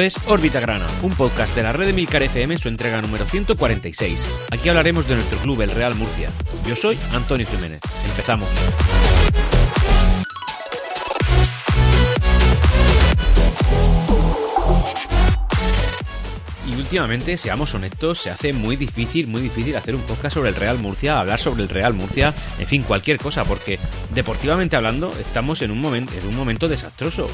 Es Órbita Grana, un podcast de la red de Milcar FM en su entrega número 146. Aquí hablaremos de nuestro club, el Real Murcia. Yo soy Antonio Jiménez. Empezamos. Y últimamente, seamos honestos, se hace muy difícil, muy difícil hacer un podcast sobre el Real Murcia, hablar sobre el Real Murcia, en fin, cualquier cosa, porque deportivamente hablando estamos en un momento, en un momento desastroso.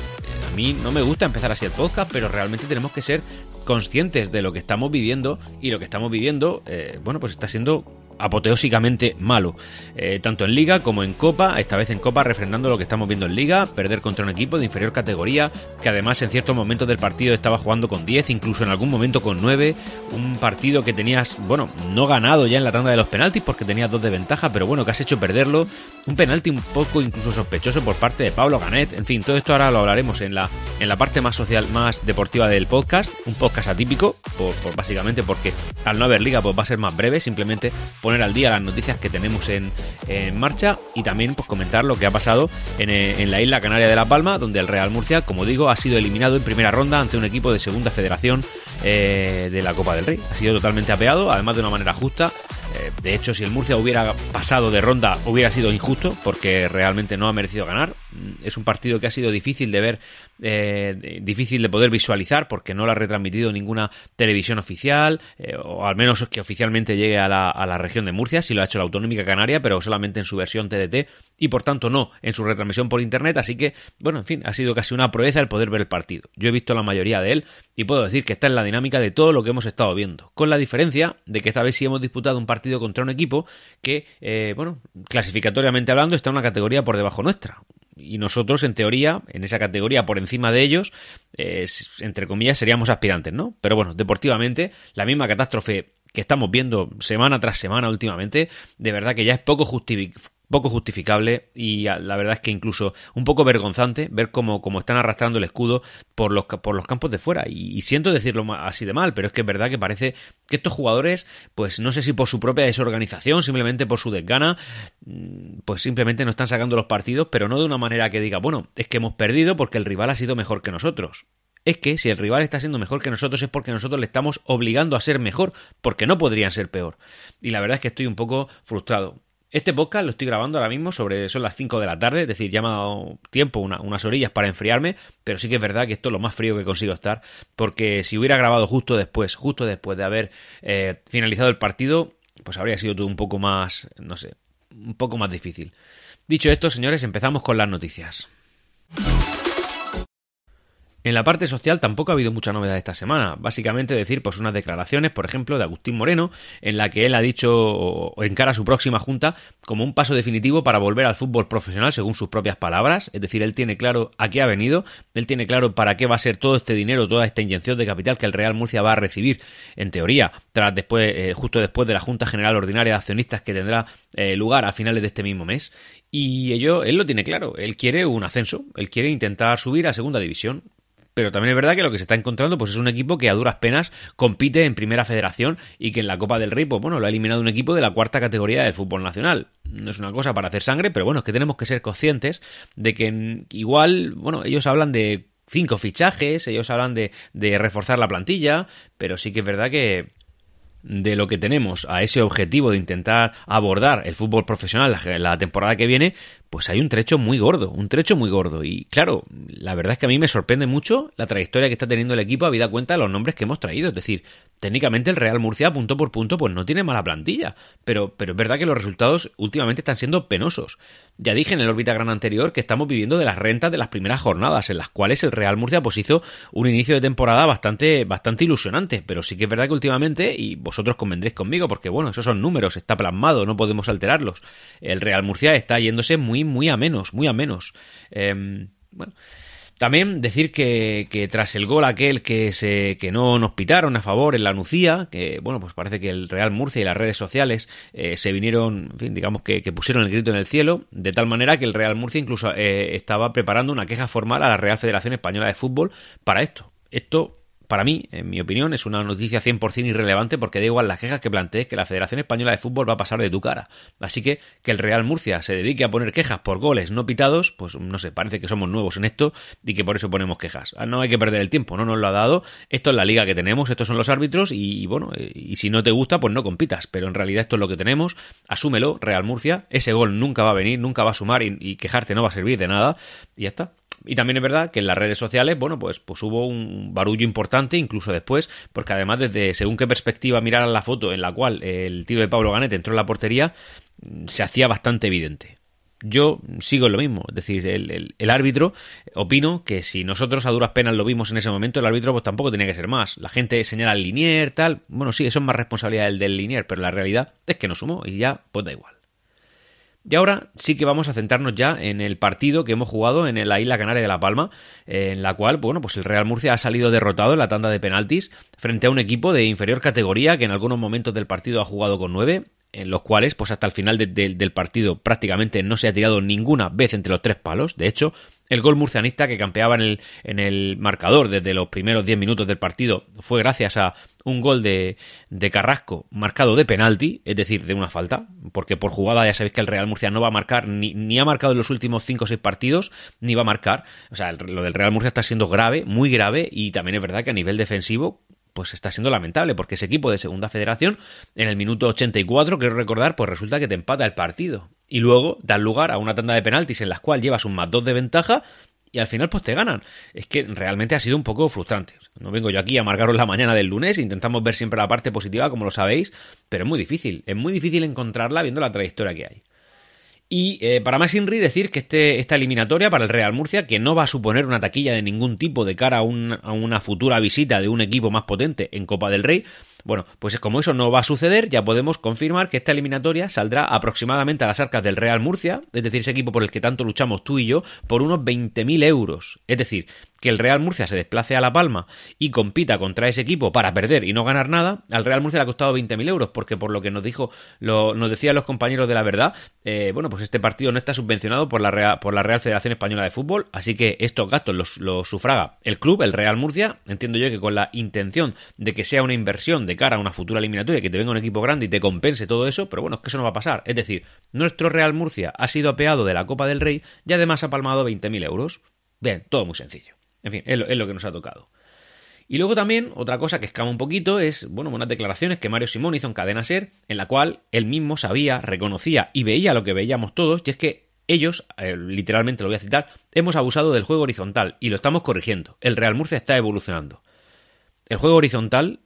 A mí no me gusta empezar así el podcast, pero realmente tenemos que ser conscientes de lo que estamos viviendo y lo que estamos viviendo, eh, bueno, pues está siendo apoteósicamente malo, eh, tanto en Liga como en Copa, esta vez en Copa refrendando lo que estamos viendo en Liga, perder contra un equipo de inferior categoría, que además en ciertos momentos del partido estaba jugando con 10, incluso en algún momento con 9, un partido que tenías, bueno, no ganado ya en la tanda de los penaltis porque tenías dos de ventaja, pero bueno, que has hecho perderlo, un penalti un poco incluso sospechoso por parte de Pablo Ganet, en fin, todo esto ahora lo hablaremos en la, en la parte más social, más deportiva del podcast, un podcast atípico, por, básicamente porque al no haber Liga pues va a ser más breve, simplemente poner al día las noticias que tenemos en, marcha y también pues comentar lo que ha pasado en, eh, en, la isla canaria de La Palma, donde el Real Murcia, como digo, ha sido eliminado en primera ronda ante un equipo de segunda federación eh, de la Copa del Rey. Ha sido totalmente apeado, además de una manera justa. Eh, de hecho, si el Murcia hubiera pasado de ronda, hubiera sido injusto, porque realmente no ha merecido ganar. Es un partido que ha sido difícil de ver, eh, difícil de poder visualizar, porque no lo ha retransmitido ninguna televisión oficial, eh, o al menos que oficialmente llegue a la, a la, región de Murcia, si lo ha hecho la Autonómica Canaria, pero solamente en su versión TDT, y por tanto no en su retransmisión por internet. Así que, bueno, en fin, ha sido casi una proeza el poder ver el partido. Yo he visto la mayoría de él y puedo decir que está en la dinámica de todo lo que hemos estado viendo, con la diferencia de que esta vez sí hemos disputado un partido contra un equipo que, eh, bueno, clasificatoriamente hablando, está en una categoría por debajo nuestra. Y nosotros, en teoría, en esa categoría por encima de ellos, eh, entre comillas, seríamos aspirantes, ¿no? Pero bueno, deportivamente, la misma catástrofe que estamos viendo semana tras semana últimamente, de verdad que ya es poco poco justificable y la verdad es que incluso un poco vergonzante ver cómo, cómo están arrastrando el escudo por los, por los campos de fuera. Y, siento decirlo así de mal, pero es que es verdad que parece que estos jugadores, pues no sé si por su propia desorganización, simplemente por su desgana, pues simplemente no están sacando los partidos, pero no de una manera que diga, bueno, es que hemos perdido porque el rival ha sido mejor que nosotros es que si el rival está siendo mejor que nosotros es porque nosotros le estamos obligando a ser mejor, porque no podrían ser peor. Y la verdad es que estoy un poco frustrado. Este podcast lo estoy grabando ahora mismo sobre son las 5 de la tarde, es decir, ya me ha dado tiempo, una, unas orillas para enfriarme, pero sí que es verdad que esto es lo más frío que consigo estar, porque si hubiera grabado justo después, justo después de haber eh, finalizado el partido, pues habría sido todo un poco más, no sé, un poco más difícil. Dicho esto, señores, empezamos con las noticias. En la parte social tampoco ha habido mucha novedad esta semana. Básicamente decir pues unas declaraciones, por ejemplo, de Agustín Moreno, en la que él ha dicho encara su próxima junta como un paso definitivo para volver al fútbol profesional según sus propias palabras. Es decir, él tiene claro a qué ha venido, él tiene claro para qué va a ser todo este dinero, toda esta inyección de capital que el Real Murcia va a recibir, en teoría, tras después, eh, justo después de la Junta General Ordinaria de Accionistas que tendrá eh, lugar a finales de este mismo mes. Y ello, él lo tiene claro, él quiere un ascenso, él quiere intentar subir a segunda división pero también es verdad que lo que se está encontrando pues es un equipo que a duras penas compite en primera federación y que en la Copa del Rey pues bueno lo ha eliminado un equipo de la cuarta categoría del fútbol nacional. No es una cosa para hacer sangre pero bueno es que tenemos que ser conscientes de que igual bueno ellos hablan de cinco fichajes ellos hablan de, de reforzar la plantilla pero sí que es verdad que de lo que tenemos a ese objetivo de intentar abordar el fútbol profesional la, temporada que viene, pues hay un trecho muy gordo, un trecho muy gordo. Y claro, la verdad es que a mí me sorprende mucho la trayectoria que está teniendo el equipo a vida cuenta de los nombres que hemos traído. Es decir, técnicamente el Real Murcia, punto por punto, pues no tiene mala plantilla. Pero, pero es verdad que los resultados últimamente están siendo penosos. Ya dije en el órbita gran anterior que estamos viviendo de las rentas de las primeras jornadas, en las cuales el Real Murcia pues hizo un inicio de temporada bastante, bastante ilusionante. Pero sí que es verdad que últimamente, y vosotros convendréis conmigo, porque bueno, esos son números, está plasmado, no podemos alterarlos. El Real Murcia está yéndose muy, muy a menos, muy a menos. Eh, bueno. También decir que, tras el gol aquel que se que no nos pitaron a favor en la Nucía, que bueno, pues parece que el Real Murcia y las redes sociales eh, se vinieron, en fin, digamos que, que, pusieron el grito en el cielo, de tal manera que el Real Murcia incluso eh, estaba preparando una queja formal a la Real Federación Española de Fútbol para esto. Esto para mí, en mi opinión, es una noticia 100% irrelevante porque da igual las quejas que plantees que la Federación Española de Fútbol va a pasar de tu cara. Así que que el Real Murcia se dedique a poner quejas por goles no pitados, pues no sé, parece que somos nuevos en esto y que por eso ponemos quejas. Ah, no hay que perder el tiempo, no nos lo ha dado. Esto es la liga que tenemos, estos son los árbitros y, bueno, y si no te gusta, pues no compitas. Pero en realidad esto es lo que tenemos. Asúmelo, Real Murcia. Ese gol nunca va a venir, nunca va a sumar y, y quejarte no va a servir de nada. Y ya está. Y también es verdad que en las redes sociales, bueno, pues, pues hubo un barullo importante incluso después, porque además desde según qué perspectiva miraran la foto en la cual el tiro de Pablo Ganet entró en la portería, se hacía bastante evidente. Yo sigo en lo mismo, es decir, el, el, árbitro, opino que si nosotros a duras penas lo vimos en ese momento, el árbitro pues tampoco tenía que ser más. La gente señala al linier, tal, bueno, sí, eso es más responsabilidad del, del linier, pero la realidad es que no sumó y ya, pues da igual. Y ahora sí que vamos a centrarnos ya en el partido que hemos jugado en la isla Canaria de La Palma, en la cual, bueno, pues el Real Murcia ha salido derrotado en la tanda de penaltis frente a un equipo de inferior categoría que en algunos momentos del partido ha jugado con nueve, en los cuales, pues hasta el final del partido prácticamente no se ha tirado ninguna vez entre los tres palos. De hecho, el gol murcianista que campeaba en el, en el marcador desde los primeros 10 minutos del partido fue gracias a un gol de, de, Carrasco marcado de penalti, es decir, de una falta, porque por jugada ya sabéis que el Real Murcia no va a marcar, ni, ni ha marcado en los últimos 5 o 6 partidos, ni va a marcar. O sea, lo del Real Murcia está siendo grave, muy grave, y también es verdad que a nivel defensivo pues está siendo lamentable, porque ese equipo de segunda federación, en el minuto 84, quiero recordar, pues resulta que te empata el partido. Y luego dan lugar a una tanda de penaltis en las cual llevas un más 2 de ventaja y al final pues te ganan. Es que realmente ha sido un poco frustrante. No vengo yo aquí a amargaros la mañana del lunes, intentamos ver siempre la parte positiva, como lo sabéis, pero es muy difícil, es muy difícil encontrarla viendo la trayectoria que hay. Y eh, para más Inri decir que este, esta eliminatoria para el Real Murcia, que no va a suponer una taquilla de ningún tipo de cara a, a una futura visita de un equipo más potente en Copa del Rey, bueno, pues como eso no va a suceder, ya podemos confirmar que esta eliminatoria saldrá aproximadamente a las arcas del Real Murcia, es decir, ese equipo por el que tanto luchamos tú y yo, por unos 20.000 euros. Es decir, que el Real Murcia se desplace a La Palma y compita contra ese equipo para perder y no ganar nada, al Real Murcia le ha costado 20.000 euros, porque por lo que nos dijo, lo, nos decían los compañeros de la verdad, eh, bueno, pues este partido no está subvencionado por la, Real, por la Real Federación Española de Fútbol, así que estos gastos los, los sufraga el club, el Real Murcia, entiendo yo que con la intención de que sea una inversión de cara a una futura eliminatoria, que te venga un equipo grande y te compense todo eso, pero bueno, es que eso no va a pasar. Es decir, nuestro Real Murcia ha sido apeado de la Copa del Rey y además ha palmado 20.000 euros. Bien, todo muy sencillo. En fin, es lo, que nos ha tocado. Y luego también, otra cosa que escama un poquito es, bueno, unas declaraciones que Mario Simón hizo en Cadena Ser, en la cual él mismo sabía, reconocía y veía lo que veíamos todos, y es que ellos, eh, literalmente lo voy a citar, hemos abusado del juego horizontal y lo estamos corrigiendo. El Real Murcia está evolucionando. El juego horizontal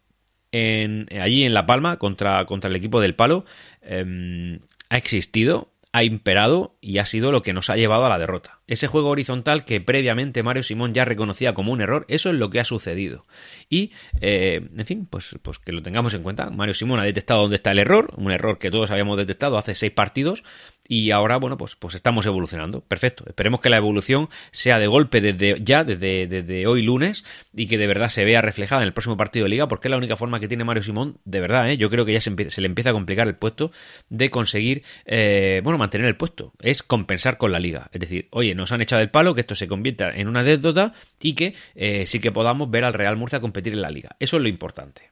en, allí en La Palma contra, contra el equipo del Palo em, ha existido, ha imperado y ha sido lo que nos ha llevado a la derrota. Ese juego horizontal que previamente Mario Simón ya reconocía como un error, eso es lo que ha sucedido. Y, eh, en fin, pues, pues que lo tengamos en cuenta. Mario Simón ha detectado dónde está el error, un error que todos habíamos detectado hace seis partidos, y ahora, bueno, pues, pues estamos evolucionando. Perfecto. Esperemos que la evolución sea de golpe desde ya, desde, desde hoy lunes, y que de verdad se vea reflejada en el próximo partido de liga, porque es la única forma que tiene Mario Simón, de verdad, ¿eh? yo creo que ya se, se, le empieza a complicar el puesto de conseguir, eh, bueno, mantener el puesto. Es compensar con la liga. Es decir, oye, nos han echado el palo, que esto se convierta en una anécdota y que eh, sí que podamos ver al Real Murcia competir en la liga. Eso es lo importante.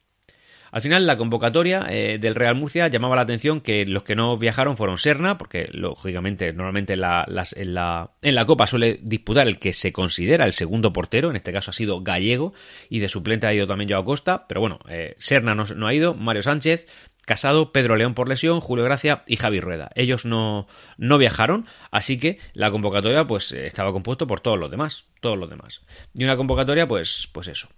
Al final, la convocatoria eh, del Real Murcia llamaba la atención que los que no viajaron fueron Serna, porque lógicamente, normalmente en la, en, la, en la, Copa suele disputar el que se considera el segundo portero, en este caso ha sido Gallego, y de suplente ha ido también Joao Costa, pero bueno, eh, Serna no, no ha ido, Mario Sánchez, Casado, Pedro León por lesión, Julio Gracia y Javi Rueda. Ellos no, no viajaron, así que la convocatoria pues estaba compuesto por todos los demás, todos los demás. Y una convocatoria pues pues eso,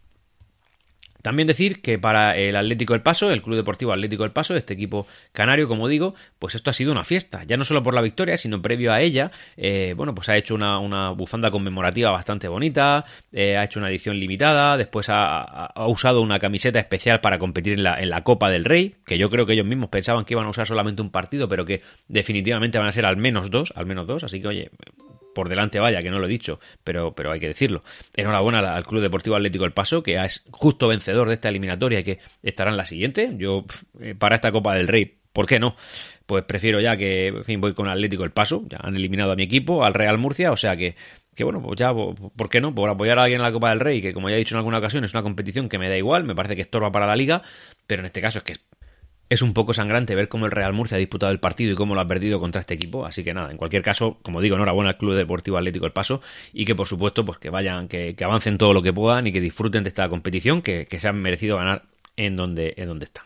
también decir que para el Atlético del Paso, el Club Deportivo Atlético del Paso, este equipo canario, como digo, pues esto ha sido una fiesta, ya no solo por la victoria, sino previo a ella, eh, bueno, pues ha hecho una, una, bufanda conmemorativa bastante bonita, eh, ha hecho una edición limitada, después ha, ha, usado una camiseta especial para competir en la, en la Copa del Rey, que yo creo que ellos mismos pensaban que iban a usar solamente un partido, pero que definitivamente van a ser al menos dos, al menos dos, así que oye, por delante vaya, que no lo he dicho, pero, pero hay que decirlo. Enhorabuena al Club Deportivo Atlético El Paso, que es justo vencedor de esta eliminatoria y que estará en la siguiente. Yo, eh, para esta Copa del Rey, ¿por qué no? Pues prefiero ya que, en fin, voy con Atlético El Paso, ya han eliminado a mi equipo, al Real Murcia, o sea que, que bueno, pues ya, ¿por qué no? Por apoyar a alguien en la Copa del Rey, que como ya he dicho en alguna ocasión, es una competición que me da igual, me parece que estorba para la liga, pero en este caso es que es un poco sangrante ver cómo el Real Murcia ha disputado el partido y cómo lo ha perdido contra este equipo. Así que nada, en cualquier caso, como digo, enhorabuena al Club Deportivo Atlético El Paso y que por supuesto, pues que vayan, que, avancen todo lo que puedan y que disfruten de esta competición que, que se han merecido ganar en donde, en donde están.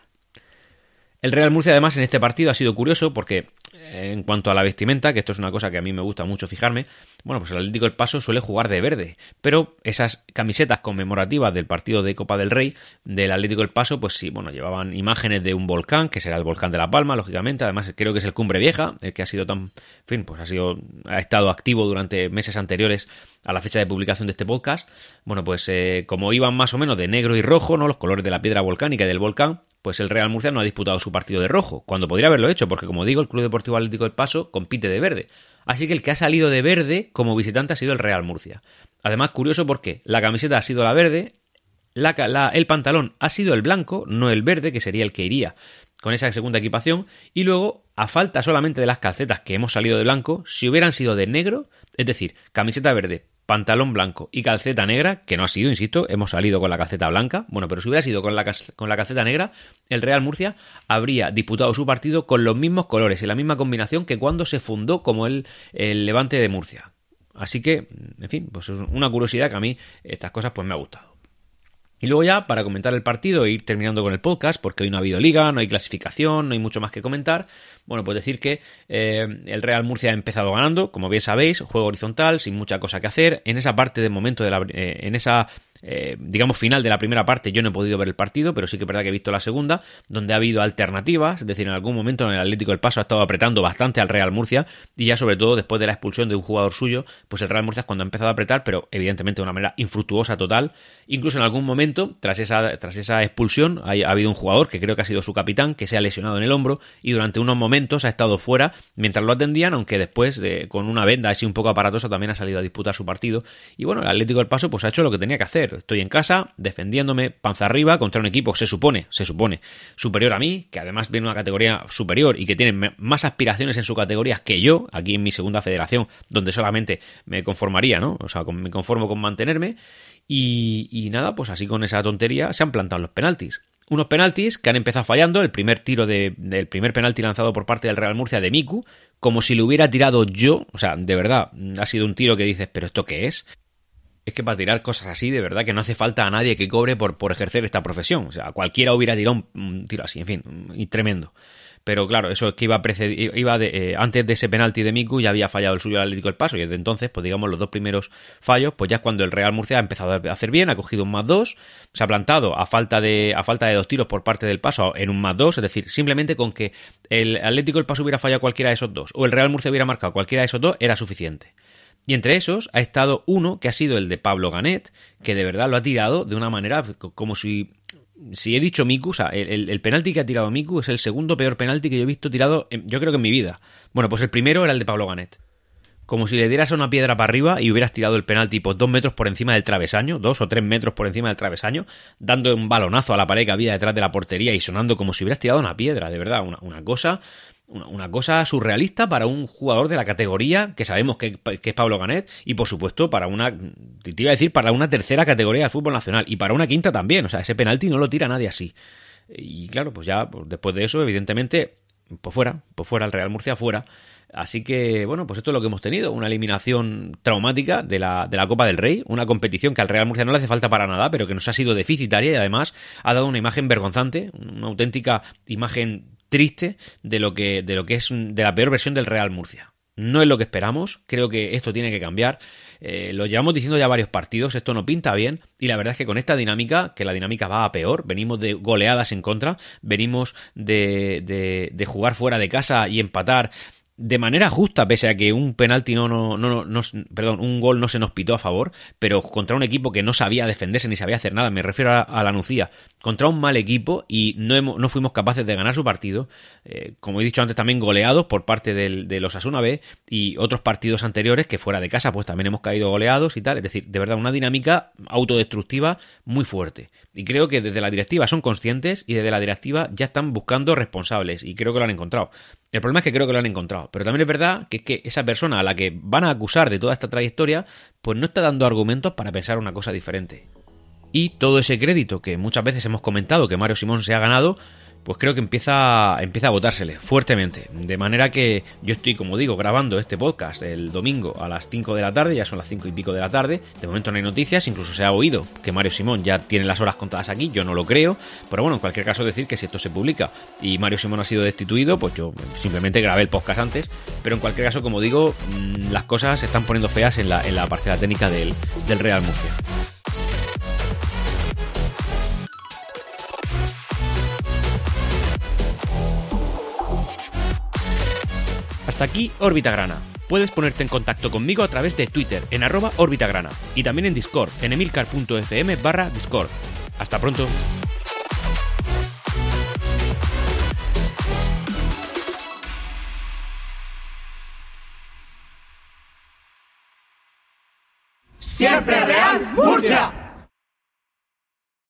El Real Murcia además en este partido ha sido curioso porque en cuanto a la vestimenta, que esto es una cosa que a mí me gusta mucho fijarme, bueno, pues el Atlético del Paso suele jugar de verde, pero esas camisetas conmemorativas del partido de Copa del Rey del Atlético del Paso, pues sí, bueno, llevaban imágenes de un volcán, que será el volcán de La Palma, lógicamente, además creo que es el Cumbre Vieja, el que ha sido tan, en fin, pues ha sido, ha estado activo durante meses anteriores a la fecha de publicación de este podcast. Bueno, pues eh, como iban más o menos de negro y rojo, ¿no? Los colores de la piedra volcánica y del volcán, pues el Real Murcia no ha disputado su partido de rojo, cuando podría haberlo hecho, porque como digo, el Club Deportivo Atlético del Paso compite de verde. Así que el que ha salido de verde como visitante ha sido el Real Murcia. Además, curioso porque la camiseta ha sido la verde, la, el pantalón ha sido el blanco, no el verde, que sería el que iría con esa segunda equipación, y luego, a falta solamente de las calcetas que hemos salido de blanco, si hubieran sido de negro, es decir, camiseta verde, pantalón blanco y calceta negra, que no ha sido, insisto, hemos salido con la calceta blanca, bueno, pero si hubiera sido con la, con la calceta negra, el Real Murcia habría disputado su partido con los mismos colores y la misma combinación que cuando se fundó como el, el Levante de Murcia. Así que, en fin, pues es una curiosidad que a mí estas cosas pues me ha gustado. Y luego ya, para comentar el partido e ir terminando con el podcast, porque hoy no ha habido liga, no hay clasificación, no hay mucho más que comentar, bueno, pues decir que eh, el Real Murcia ha empezado ganando, como bien sabéis, juego horizontal, sin mucha cosa que hacer. En esa parte de momento, de la, eh, en esa eh, digamos, final de la primera parte, yo no he podido ver el partido, pero sí que es verdad que he visto la segunda, donde ha habido alternativas, es decir, en algún momento en el Atlético del Paso ha estado apretando bastante al Real Murcia, y ya sobre todo después de la expulsión de un jugador suyo, pues el Real Murcia es cuando ha empezado a apretar, pero evidentemente de una manera infructuosa total. Incluso en algún momento, tras esa, tras esa expulsión, ha, habido un jugador que creo que ha sido su capitán, que se ha lesionado en el hombro, y durante unos momentos ha estado fuera mientras lo atendían, aunque después, con una venda así un poco aparatosa, también ha salido a disputar su partido. Y bueno, el Atlético del Paso pues ha hecho lo que tenía que hacer. Estoy en casa, defendiéndome, panza arriba, contra un equipo, se supone, se supone, superior a mí, que además viene una categoría superior y que tiene más aspiraciones en su categoría que yo, aquí en mi segunda federación, donde solamente me conformaría, ¿no? O sea, me conformo con mantenerme. Y, nada, pues así con esa tontería se han plantado los penaltis unos penaltis que han empezado fallando. El primer tiro de, del primer penalti lanzado por parte del Real Murcia de Miku, como si lo hubiera tirado yo. O sea, de verdad, ha sido un tiro que dices, ¿pero esto qué es? Es que para tirar cosas así, de verdad que no hace falta a nadie que cobre por, por ejercer esta profesión. O sea, cualquiera hubiera tirado un, tiro así, en fin, y tremendo. Pero claro, eso es que iba, iba eh, antes de ese penalti de Miku ya había fallado el suyo al Atlético del Paso y desde entonces, pues digamos, los dos primeros fallos, pues ya es cuando el Real Murcia ha empezado a hacer bien, ha cogido un más dos, se ha plantado a falta de, a falta de dos tiros por parte del Paso en un más dos, es decir, simplemente con que el Atlético del Paso hubiera fallado cualquiera de esos dos o el Real Murcia hubiera marcado cualquiera de esos dos, era suficiente. Y entre esos ha estado uno que ha sido el de Pablo Ganet, que de verdad lo ha tirado de una manera como si. Si he dicho Miku, o sea, el, penalti que ha tirado Miku es el segundo peor penalti que yo he visto tirado, yo creo que en mi vida. Bueno, pues el primero era el de Pablo Ganet. Como si le dieras una piedra para arriba y hubieras tirado el penalti pues dos metros por encima del travesaño, dos o tres metros por encima del travesaño, dando un balonazo a la pared que había detrás de la portería y sonando como si hubieras tirado una piedra, de verdad, una cosa una, cosa surrealista para un jugador de la categoría que sabemos que, es Pablo Ganet y por supuesto para una, te iba a decir, para una tercera categoría del fútbol nacional y para una quinta también, o sea, ese penalti no lo tira nadie así. Y claro, pues ya pues después de eso, evidentemente, pues fuera, pues fuera el Real Murcia, fuera. Así que, bueno, pues esto es lo que hemos tenido, una eliminación traumática de la, de la Copa del Rey, una competición que al Real Murcia no le hace falta para nada, pero que nos ha sido deficitaria y además ha dado una imagen vergonzante, una auténtica imagen triste de lo que, de lo que es de la peor versión del Real Murcia. No es lo que esperamos, creo que esto tiene que cambiar. Eh, lo llevamos diciendo ya varios partidos, esto no pinta bien y la verdad es que con esta dinámica, que la dinámica va a peor, venimos de goleadas en contra, venimos de, de, de jugar fuera de casa y empatar de manera justa, pese a que un penalti no, no, no, no, perdón, un gol no se nos pitó a favor, pero contra un equipo que no sabía defenderse ni sabía hacer nada, me refiero a, la Nucía, contra un mal equipo y no, no fuimos capaces de ganar su partido, eh, como he dicho antes también goleados por parte de los Asuna B y otros partidos anteriores que fuera de casa pues también hemos caído goleados y tal, es decir, de verdad una dinámica autodestructiva muy fuerte. Y creo que desde la directiva son conscientes y desde la directiva ya están buscando responsables y creo que lo han encontrado. El problema es que creo que lo han encontrado. Pero también es verdad que que esa persona a la que van a acusar de toda esta trayectoria, pues no está dando argumentos para pensar una cosa diferente. Y todo ese crédito que muchas veces hemos comentado que Mario Simón se ha ganado, pues creo que empieza, empieza a votársele fuertemente. De manera que yo estoy, como digo, grabando este podcast el domingo a las 5 de la tarde, ya son las 5 y pico de la tarde. De momento no hay noticias, incluso se ha oído que Mario Simón ya tiene las horas contadas aquí, yo no lo creo. Pero bueno, en cualquier caso decir que si esto se publica y Mario Simón ha sido destituido, pues yo simplemente grabé el podcast antes. Pero en cualquier caso, como digo, mm, las cosas se están poniendo feas en la, en la parcela técnica del, del Real Murcia. Hasta aquí Órbita Grana. Puedes ponerte en contacto conmigo a través de Twitter en arroba Grana y también en Discord en emilcar.fm barra Discord. Hasta pronto. Siempre.